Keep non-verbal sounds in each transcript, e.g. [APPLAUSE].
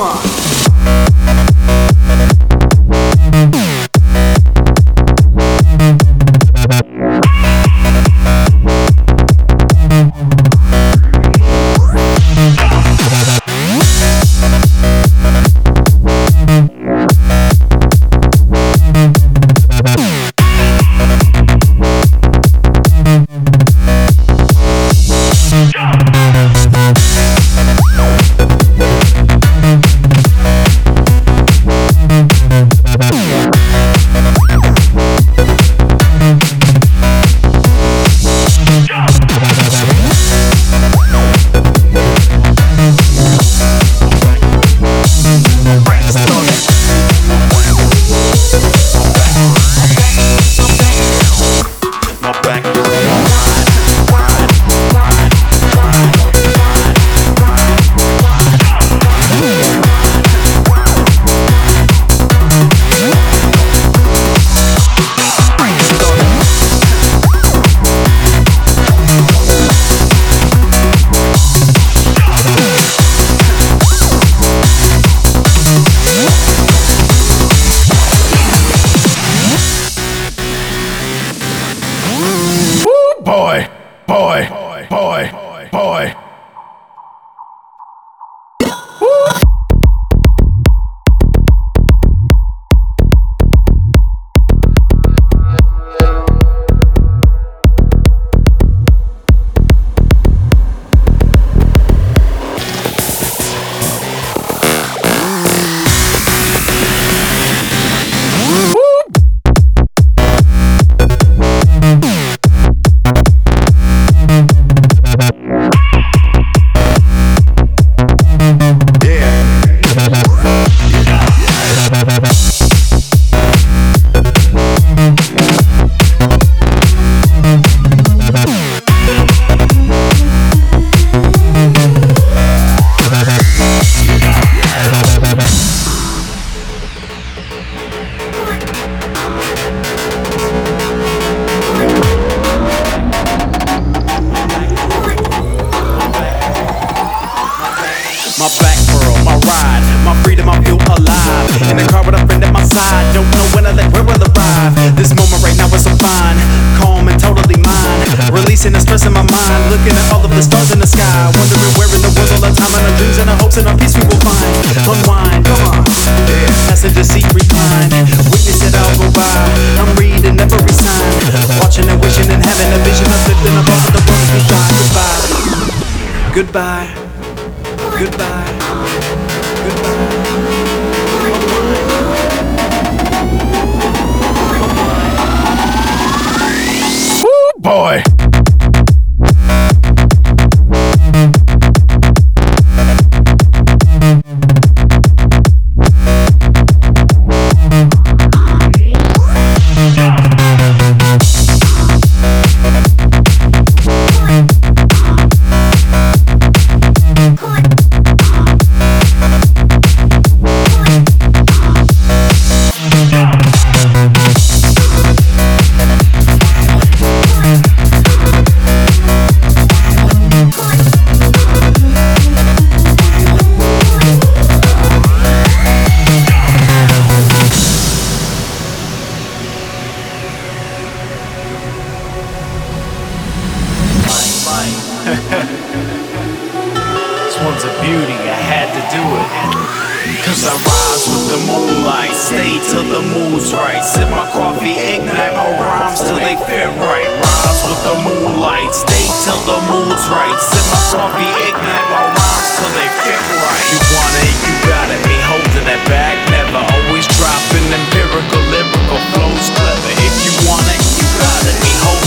Мама! I rise with the moonlight, stay till the mood's right. Sip my coffee, ignite my rhymes till they fit right. Rise with the moonlight, stay till the mood's right. Sip my coffee, ignite my rhymes till they fit right. You want it, you got it, me holding that back, never. Always dropping empirical, lyrical flows clever. If you want it, you got it, me holding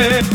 Everybody's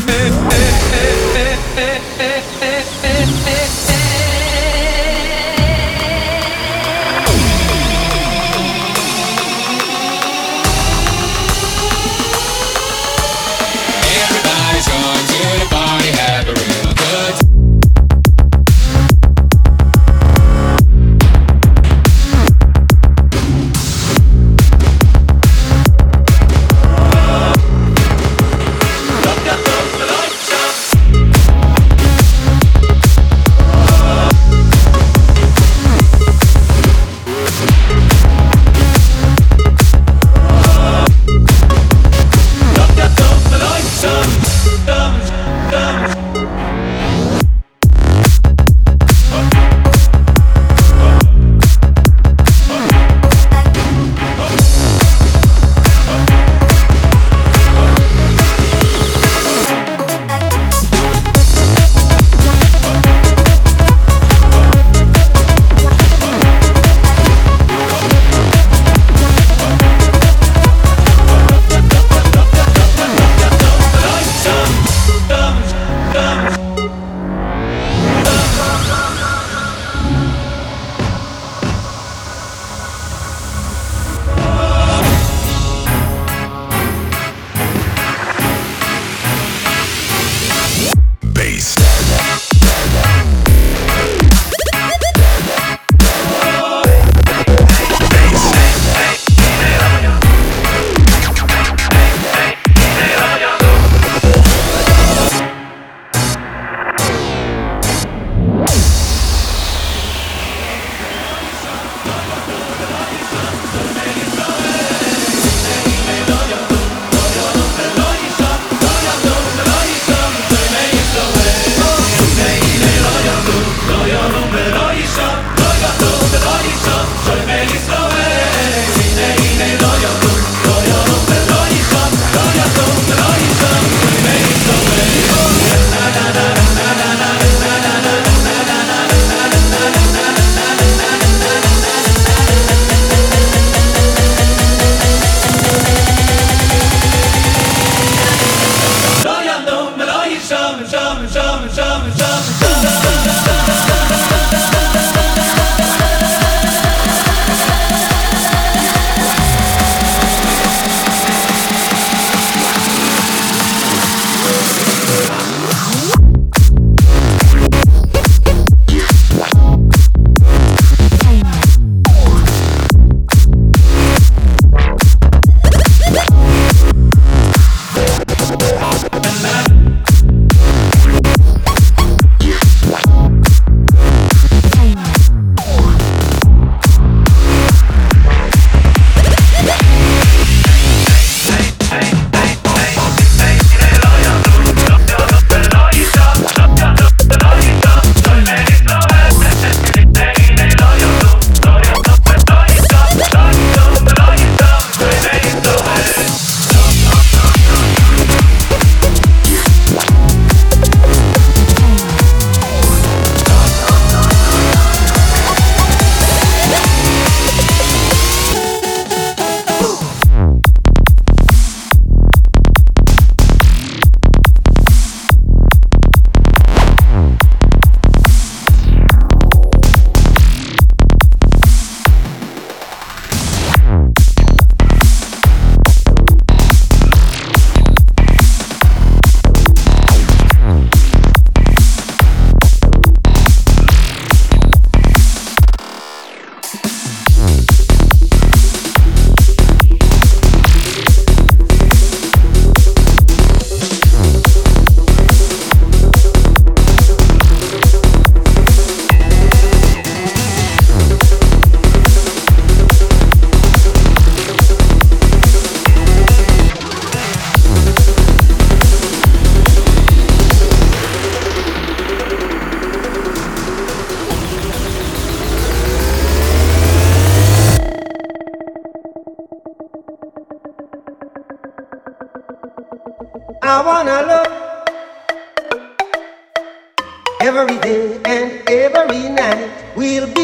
We'll be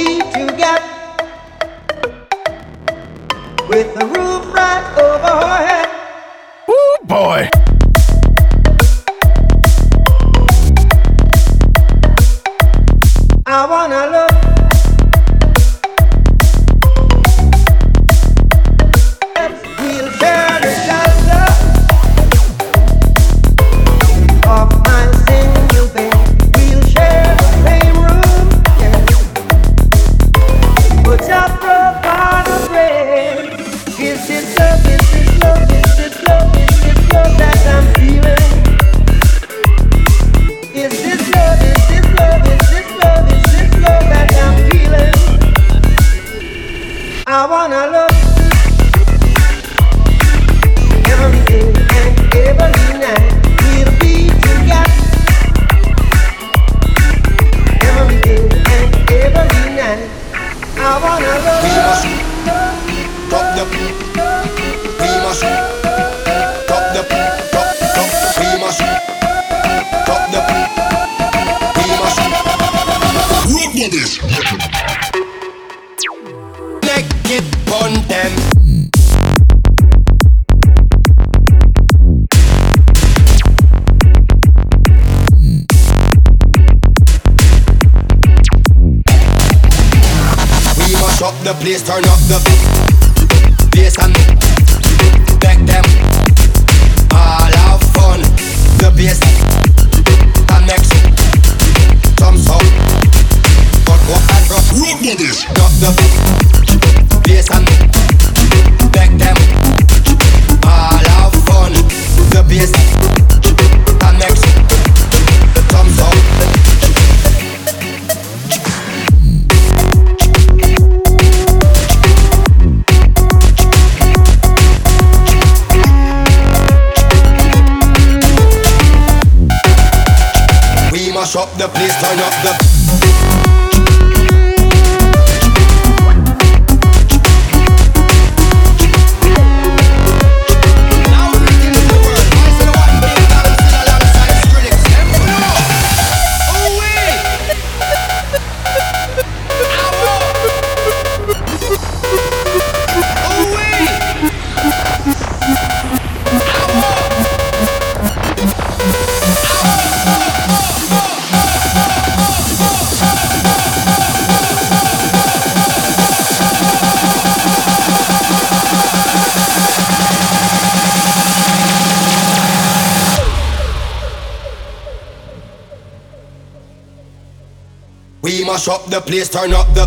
the place, turn up the.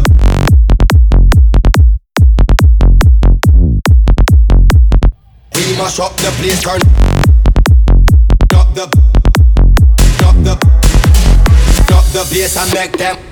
We mash up the place, turn up the. Up the. Up the bass and make them.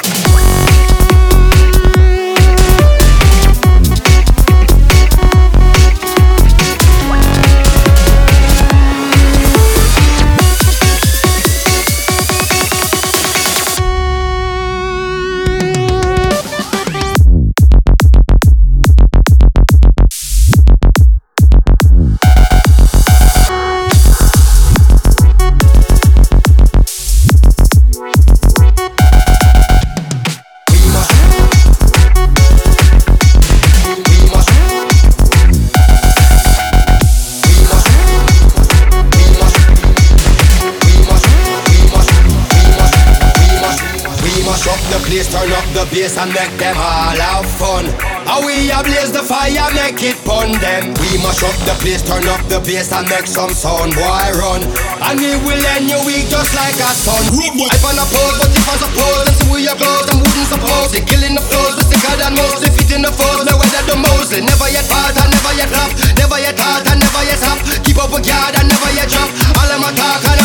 Turn up the bass and make them all have fun. How we a blaze the fire, make it pun them. We must up the place, turn up the bass and make some sound, boy run. And we will end your week just like a sun. I find a pose, but if I suppose, let's see where you go, them wouldn't suppose. They killing the flows, we sicker than most. They fit in the foes, no weather the most. They never yet part and never yet flop. Never yet hard and never yet stop. Keep up with guard and never yet drop. All them a talk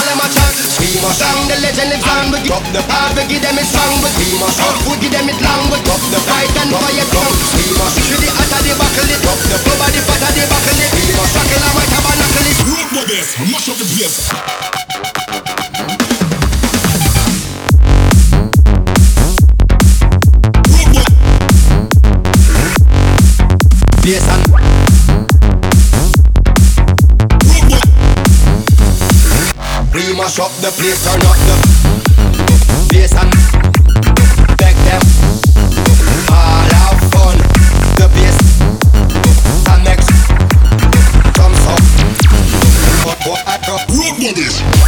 must song, the legend lives on. We drop the hard, we give them it strong. But we must up, we give them it long. We drop the fight and never yet come. We must shoot the hotter, they buckle it. Drop the flow, the fatter, they buckle it. We must tackle and white tabernacle it. Rock with this, mash up the place. Rock with Bass and mash up the place, turn up the bass and make them all have fun. The bass and next comes up. Road buddies.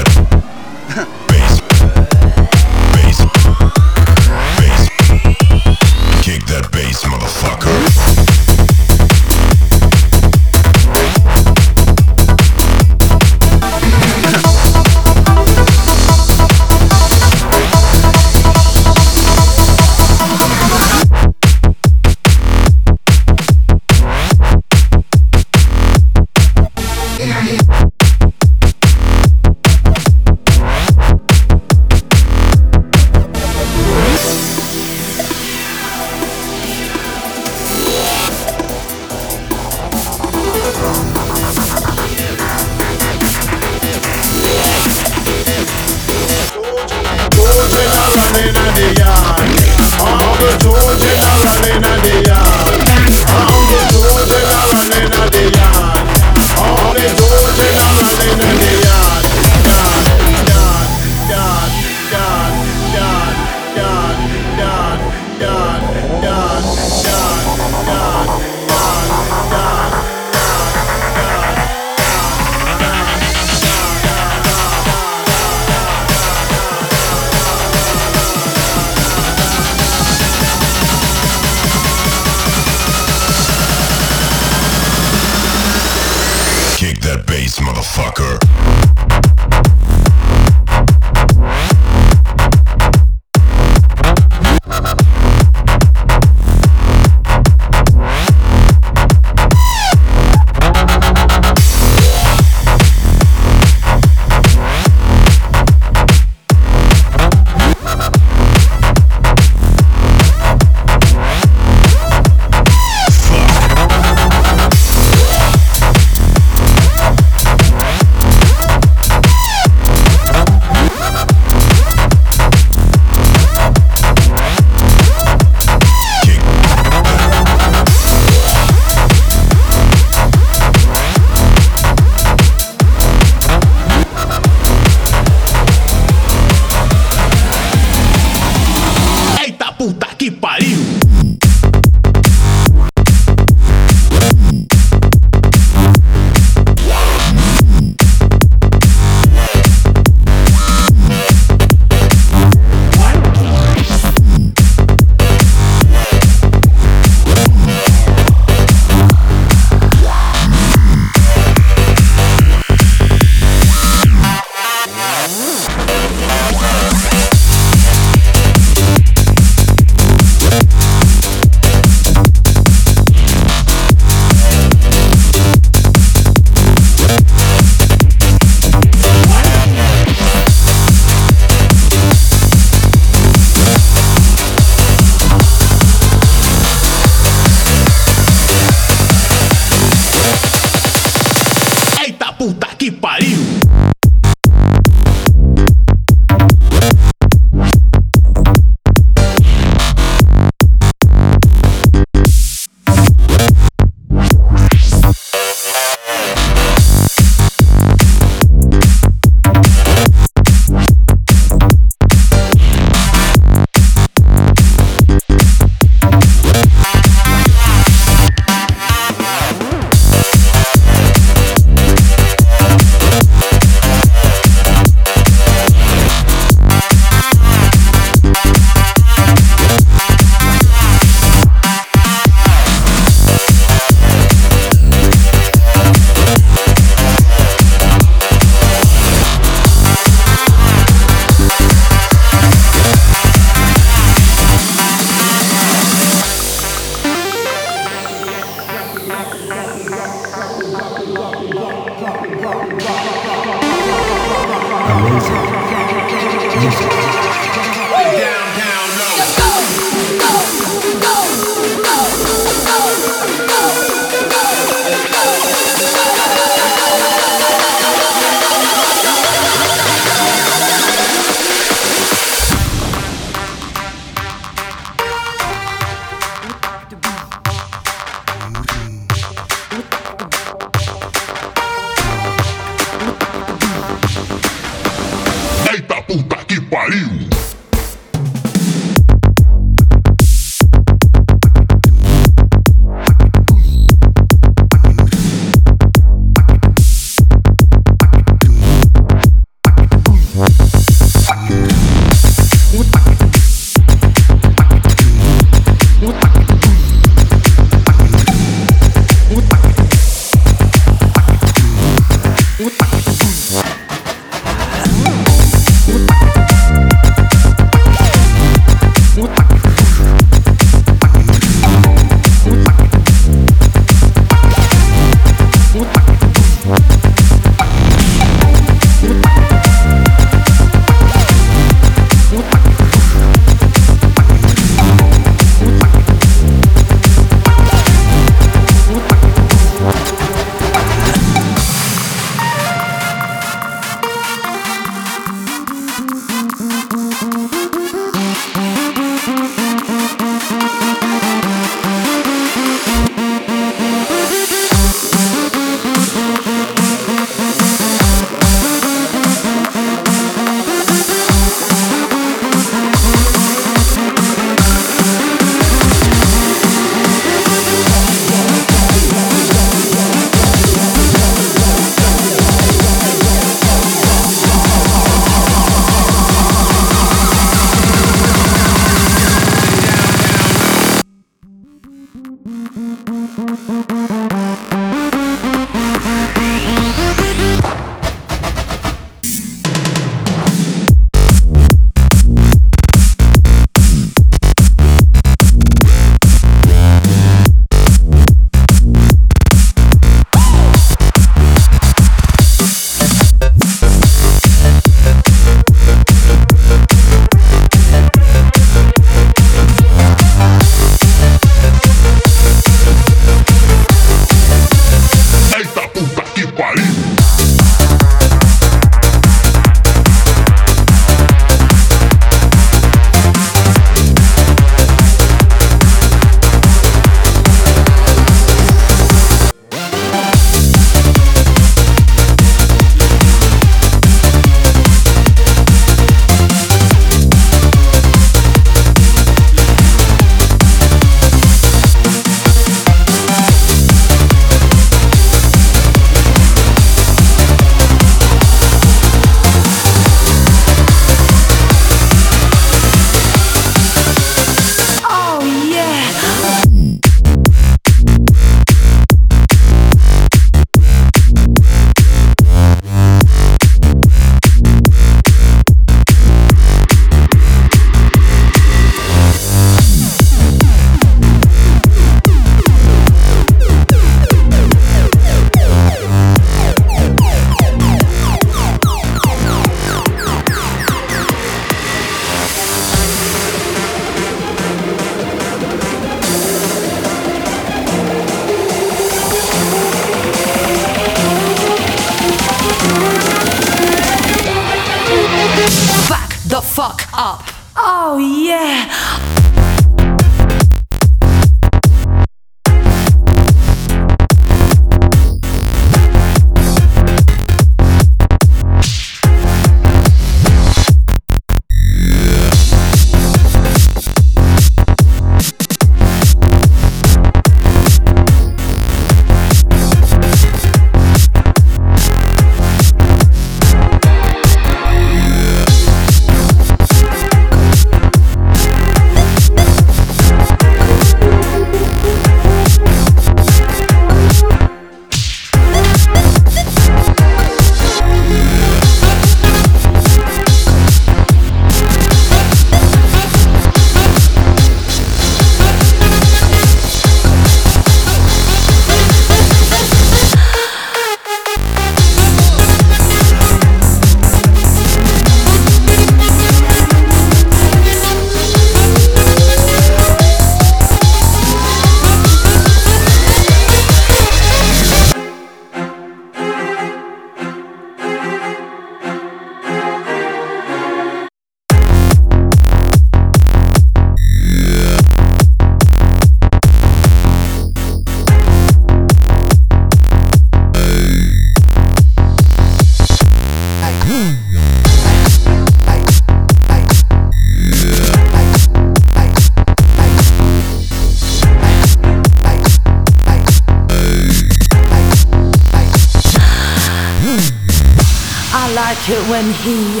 When he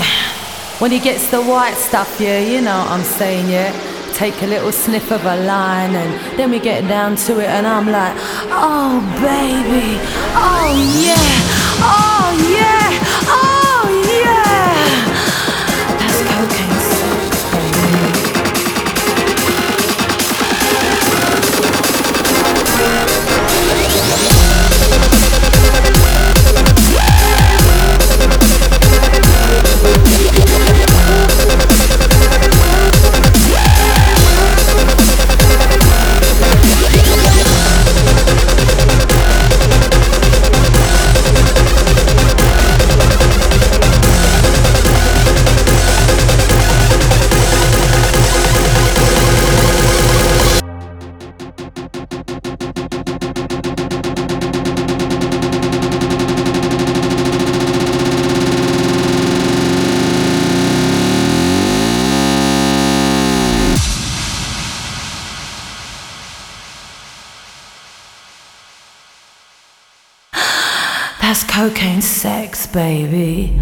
when he gets the white stuff, yeah, you know what I'm saying, yeah. Take a little sniff of a line and then we get down to it and I'm like, oh baby, oh yeah, oh baby.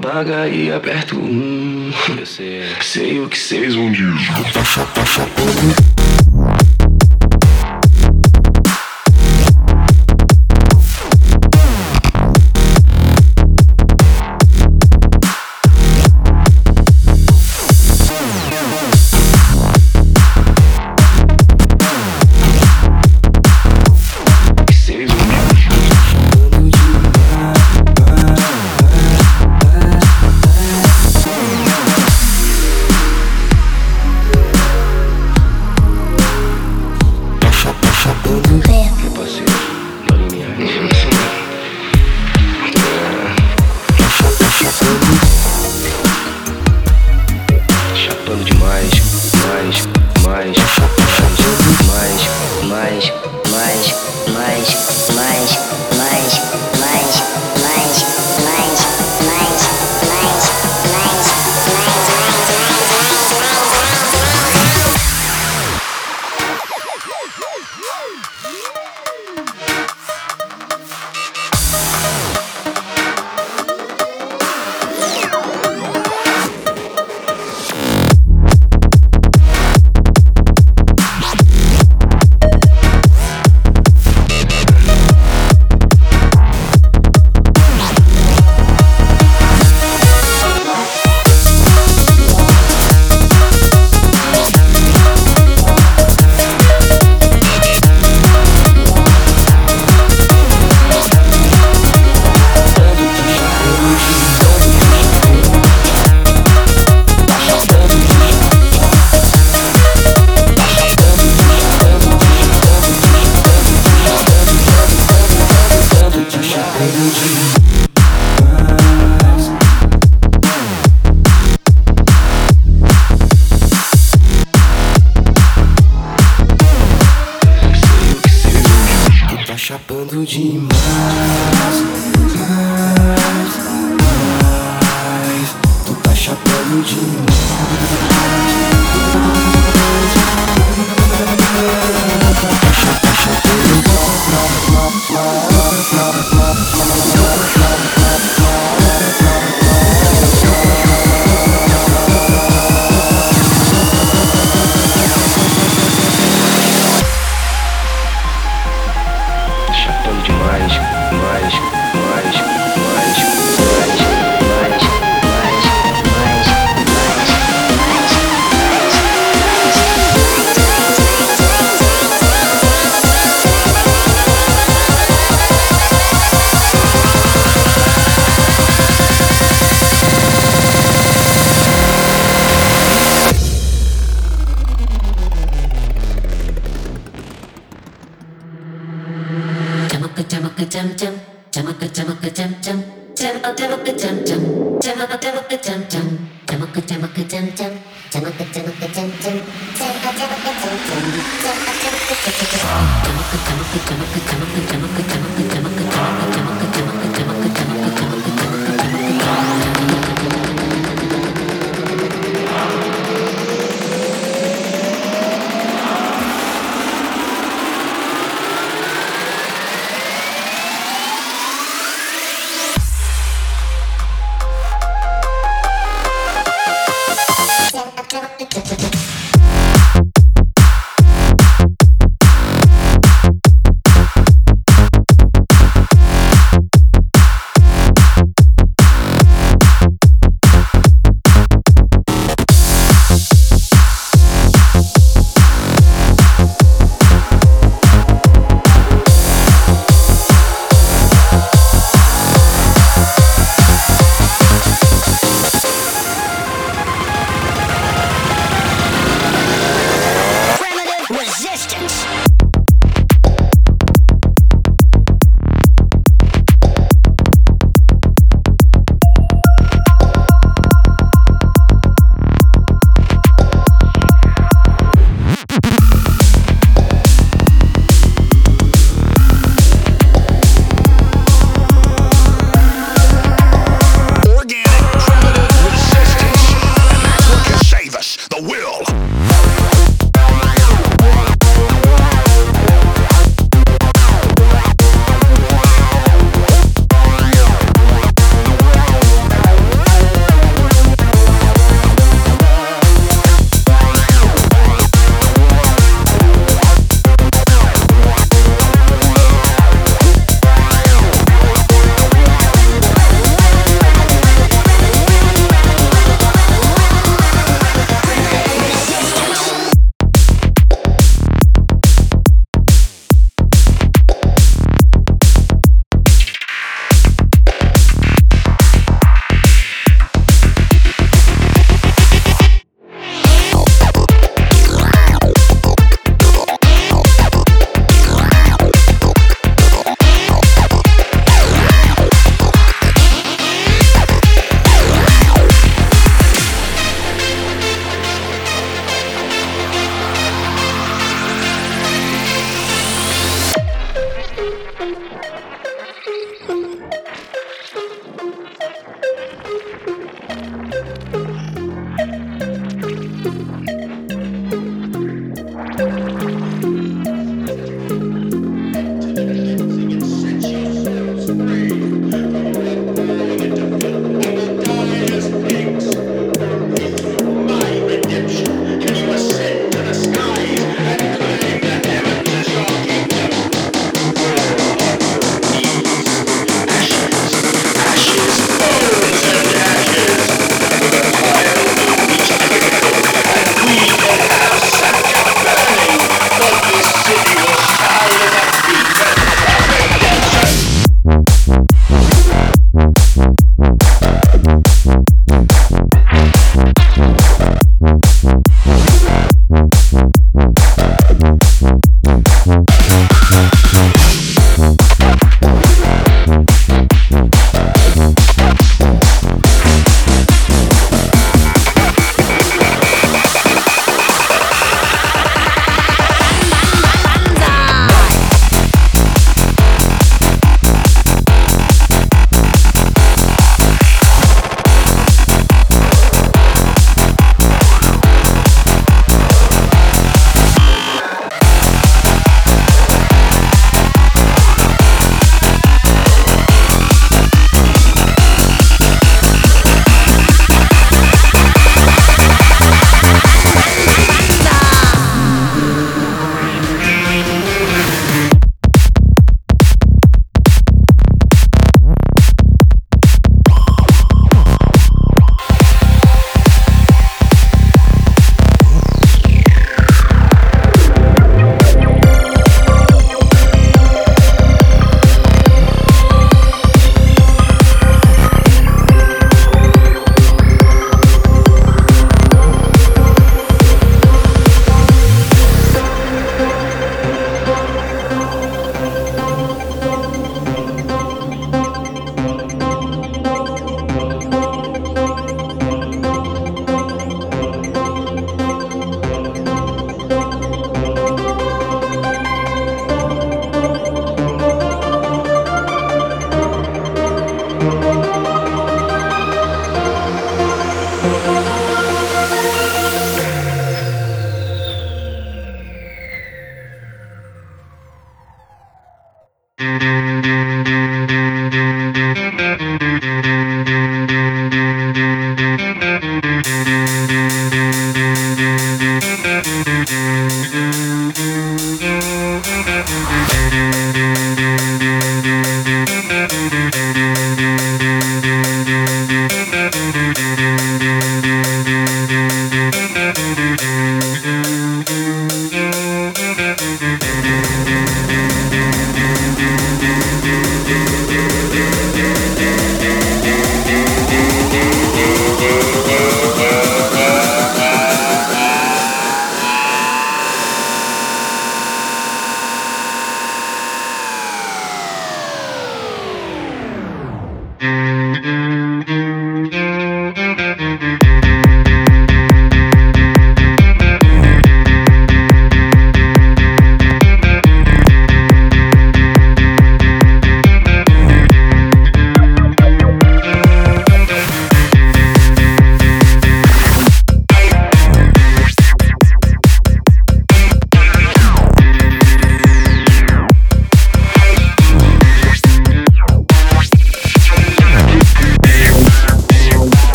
apaga e aperto um. [LAUGHS] Sei o que vocês vão dizer.